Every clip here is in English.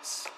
Peace.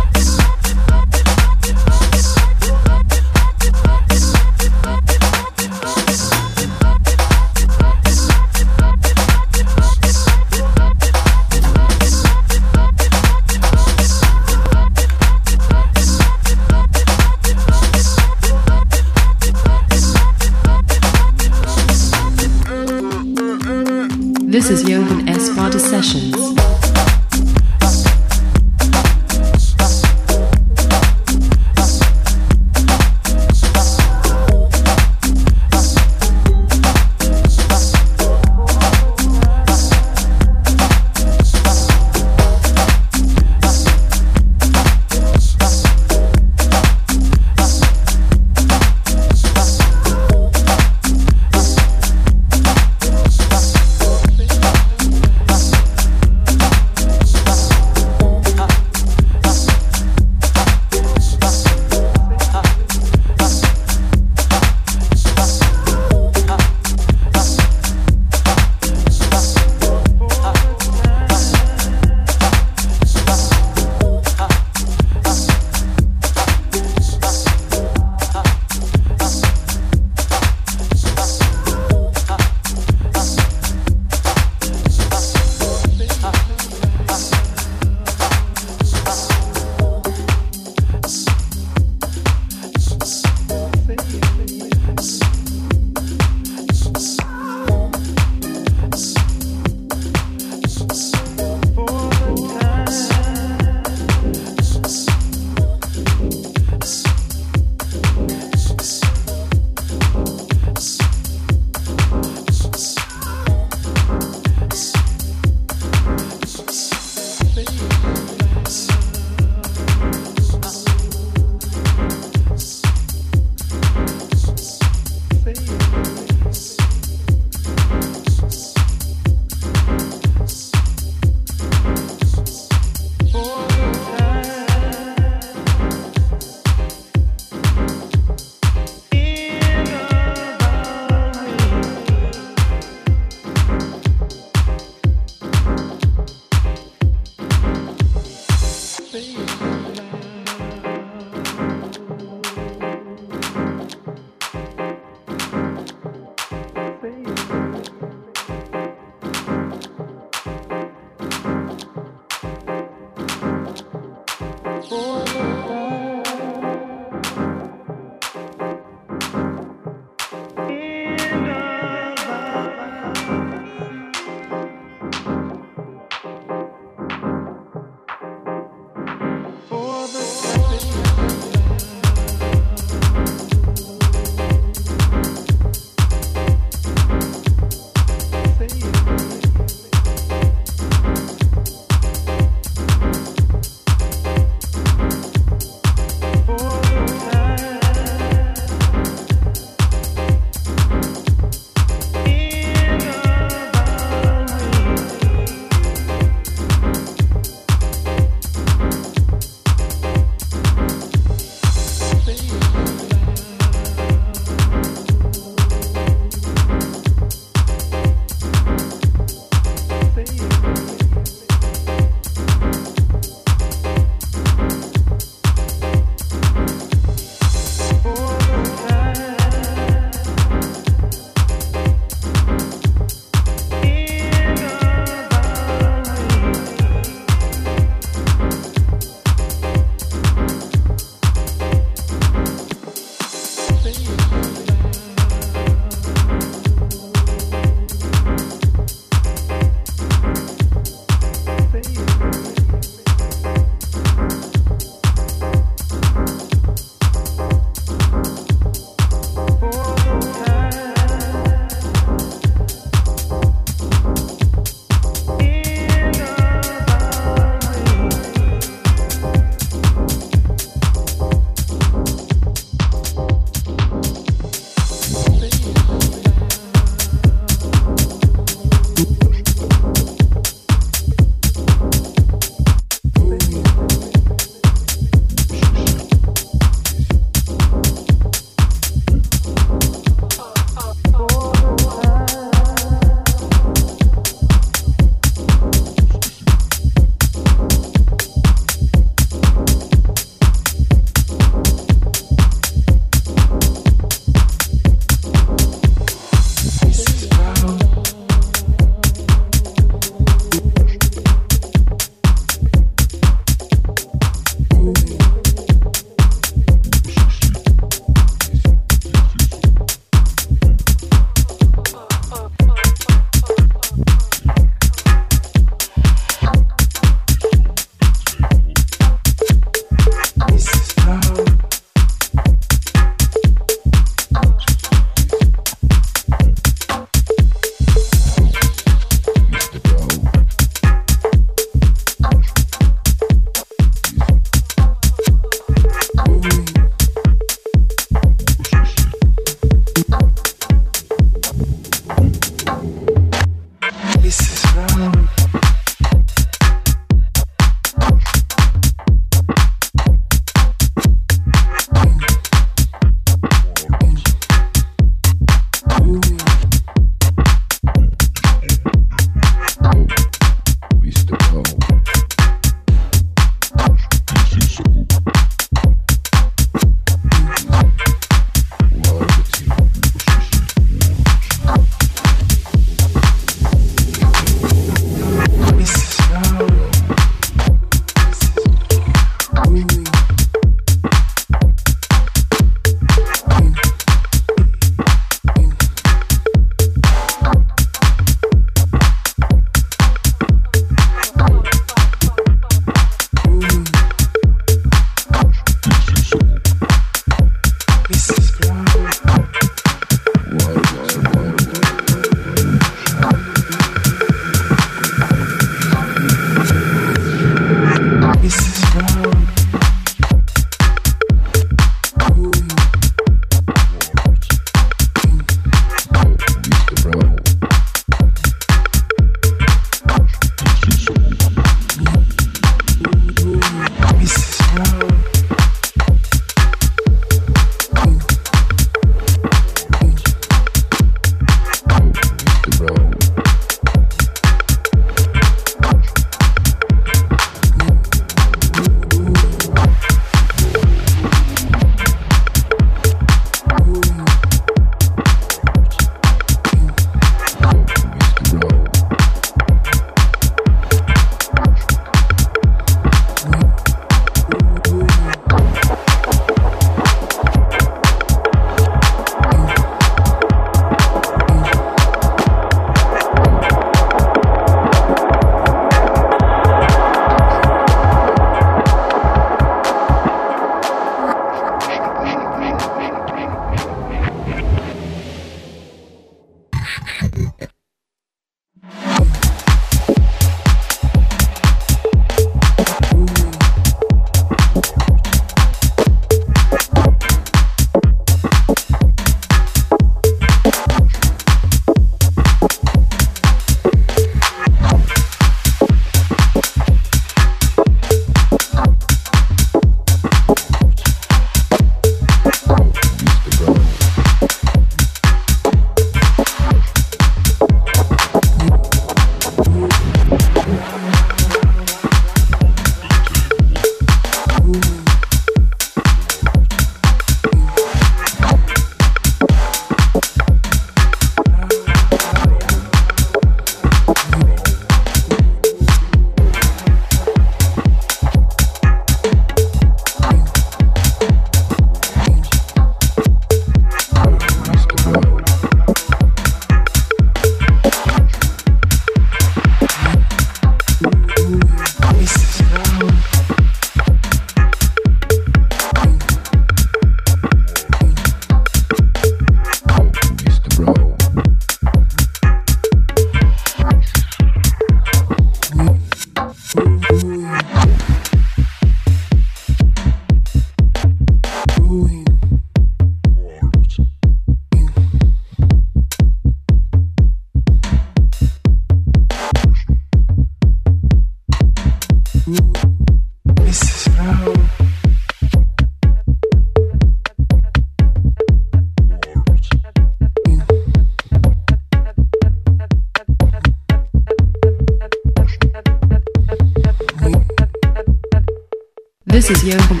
Is Johan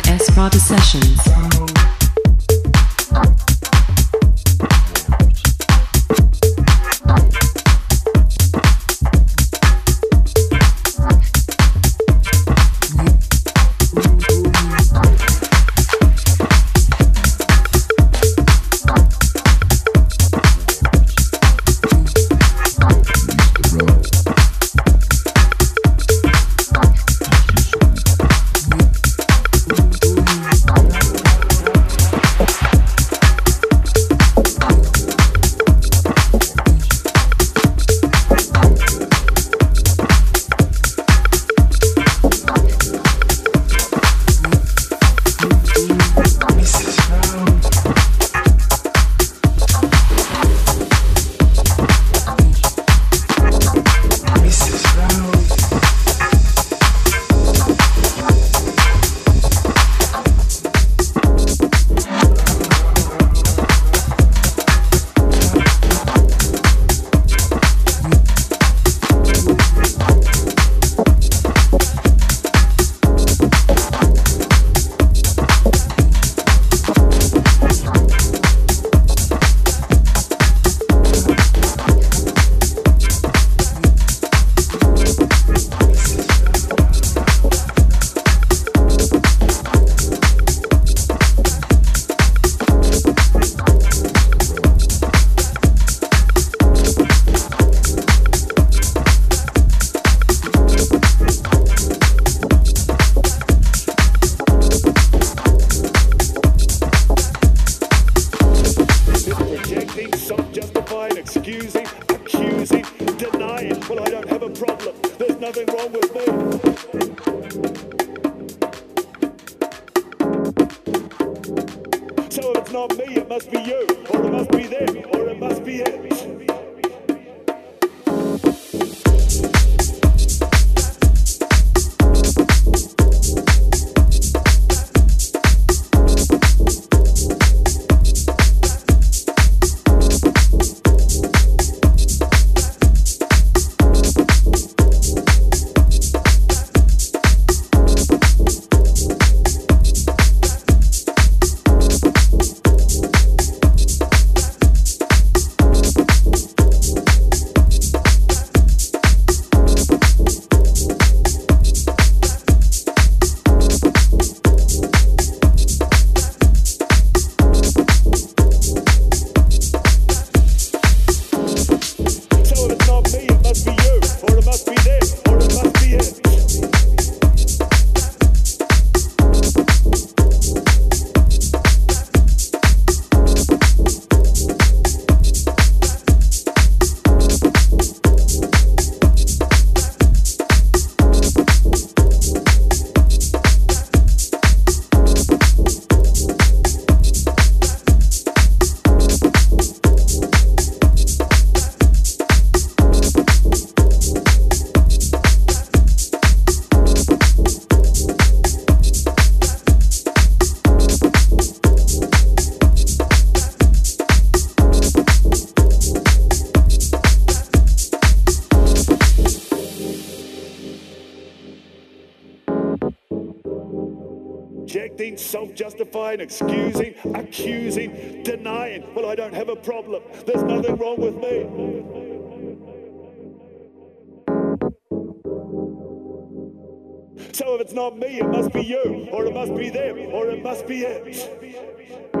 So if it's not me, it must be you, or it must be them, or it must be it.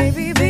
baby.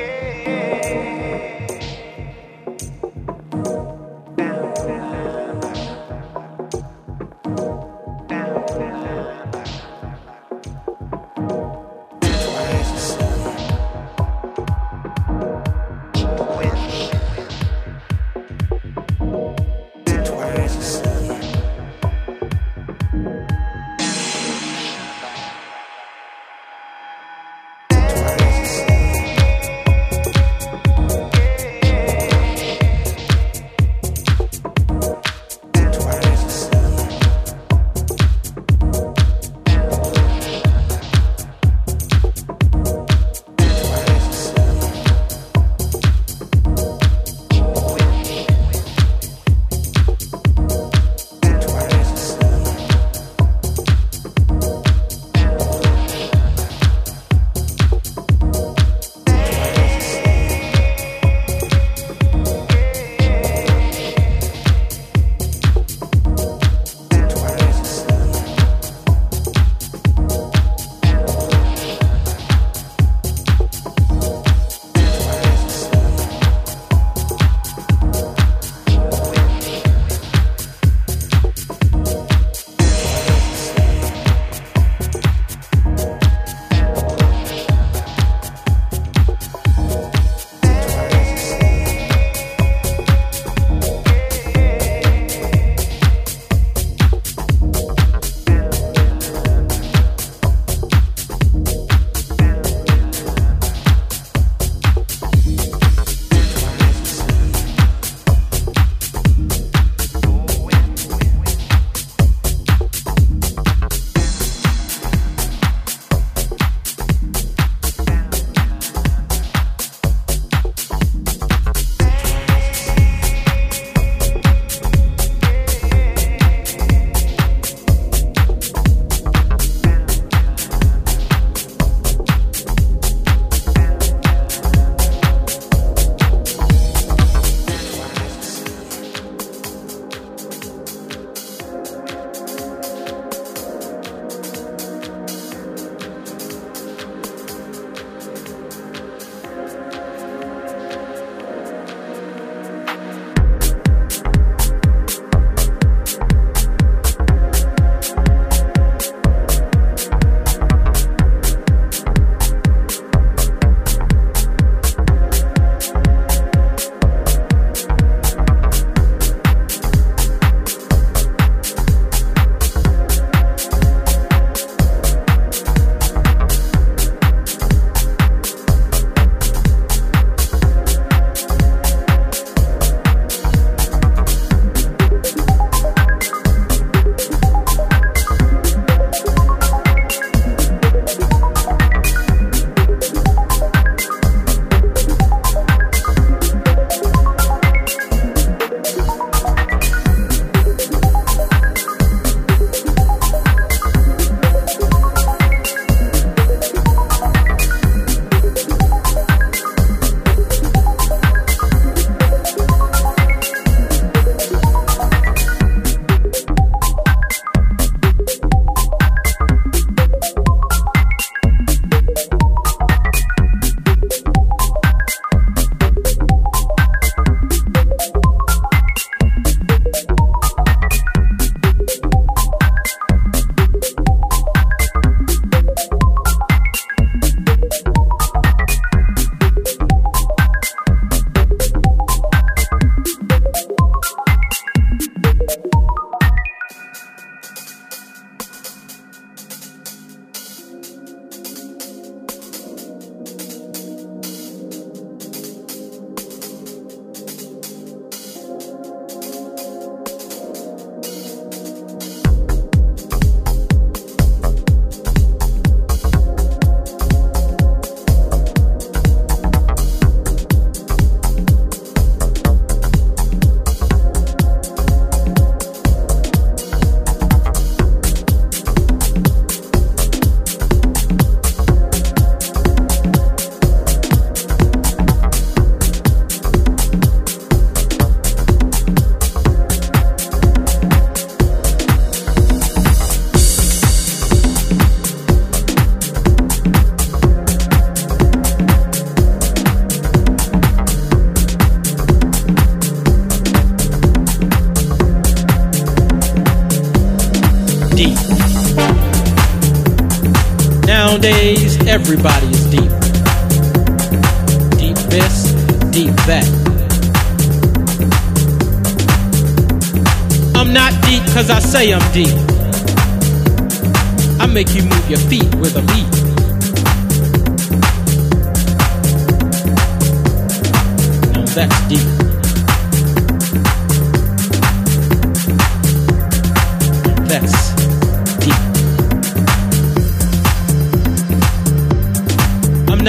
yeah.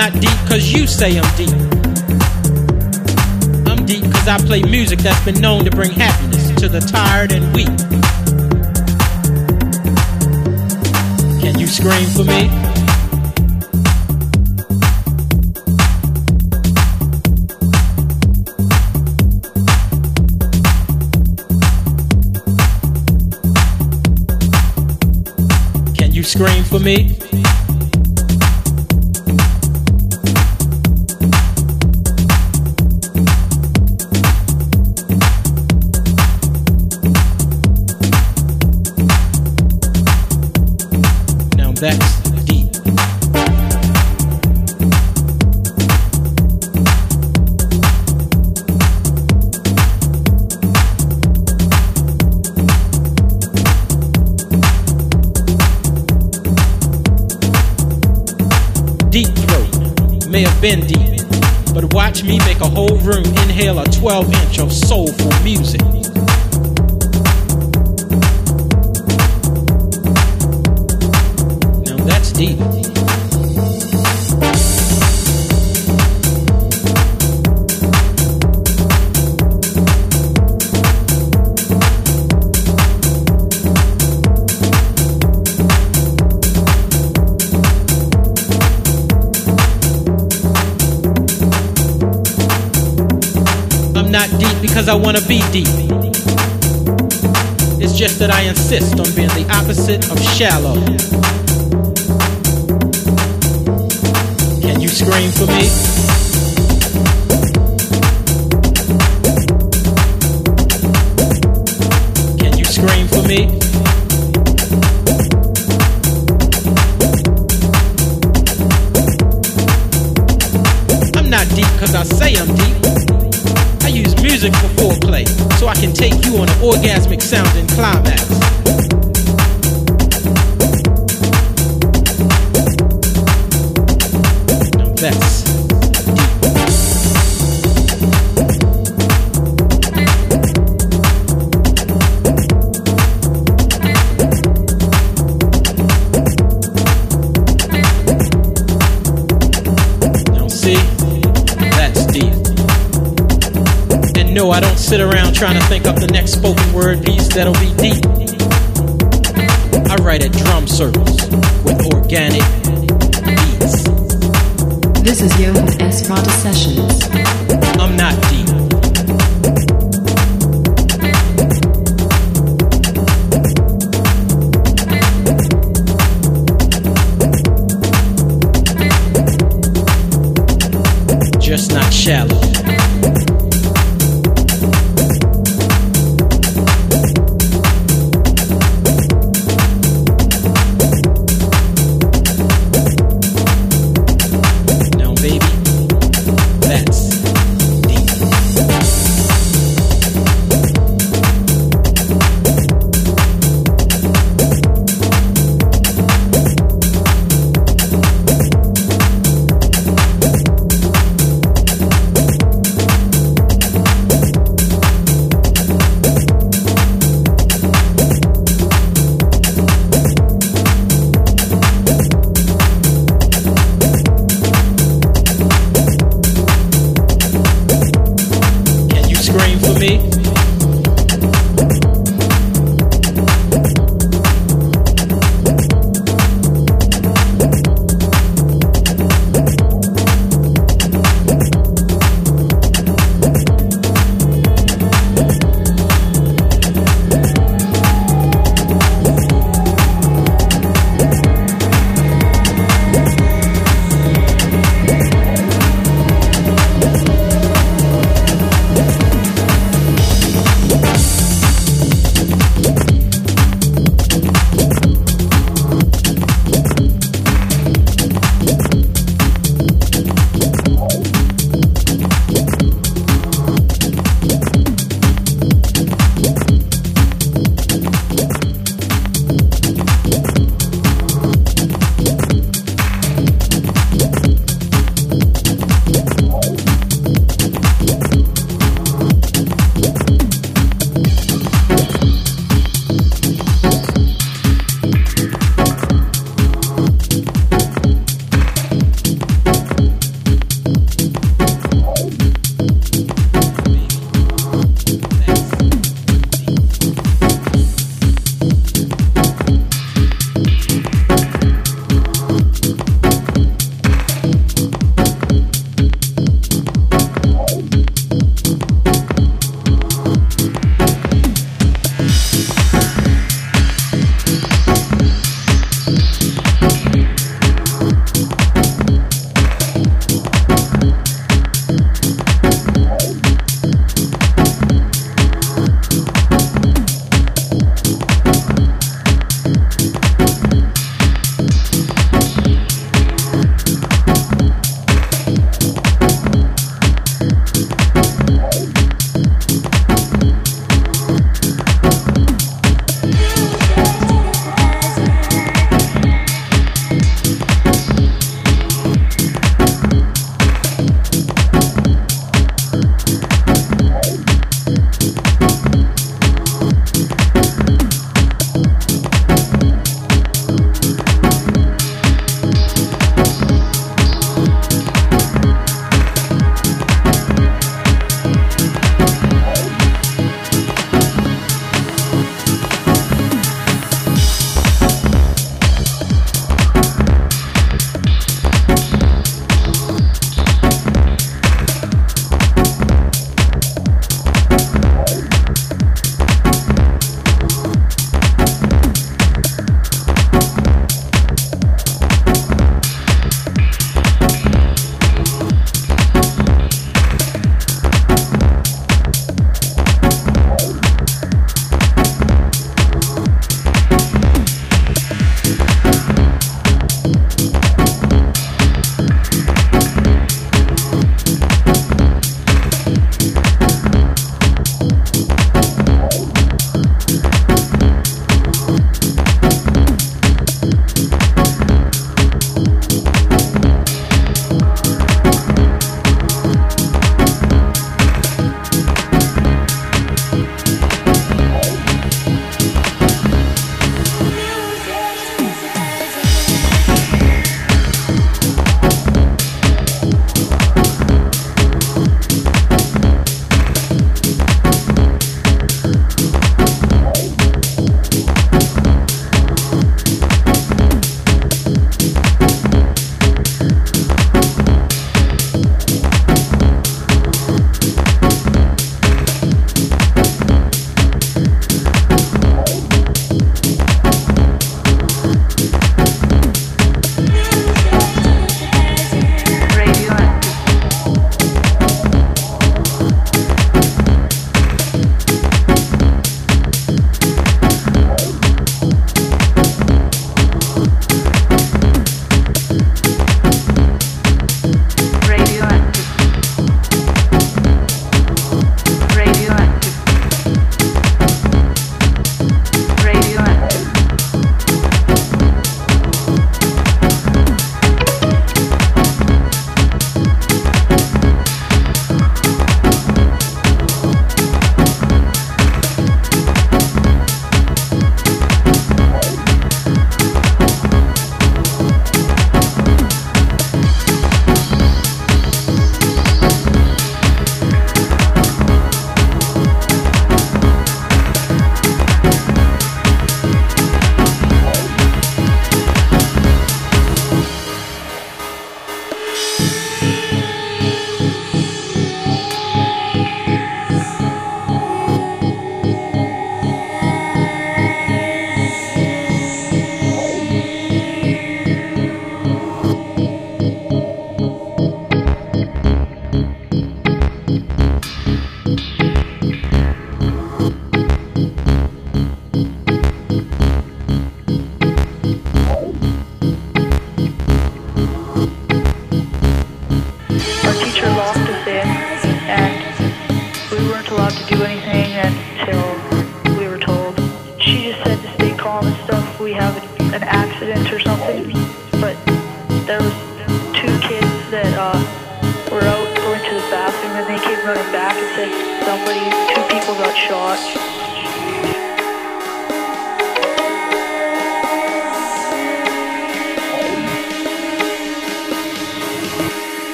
Not deep cause you say I'm deep. I'm deep cause I play music that's been known to bring happiness to the tired and weak. Can you scream for me? Can you scream for me? Insist on being the opposite of shallow. Can you scream for me? Can you scream for me? I'm not deep because I say I'm deep. I use music for foreplay so I can take you on an orgasmic sounding climax. Trying to think up the next spoken word piece that'll be deep. I write at drum circles with organic beats. This is Johan S. Prada Sessions. I'm not deep. Just not shallow.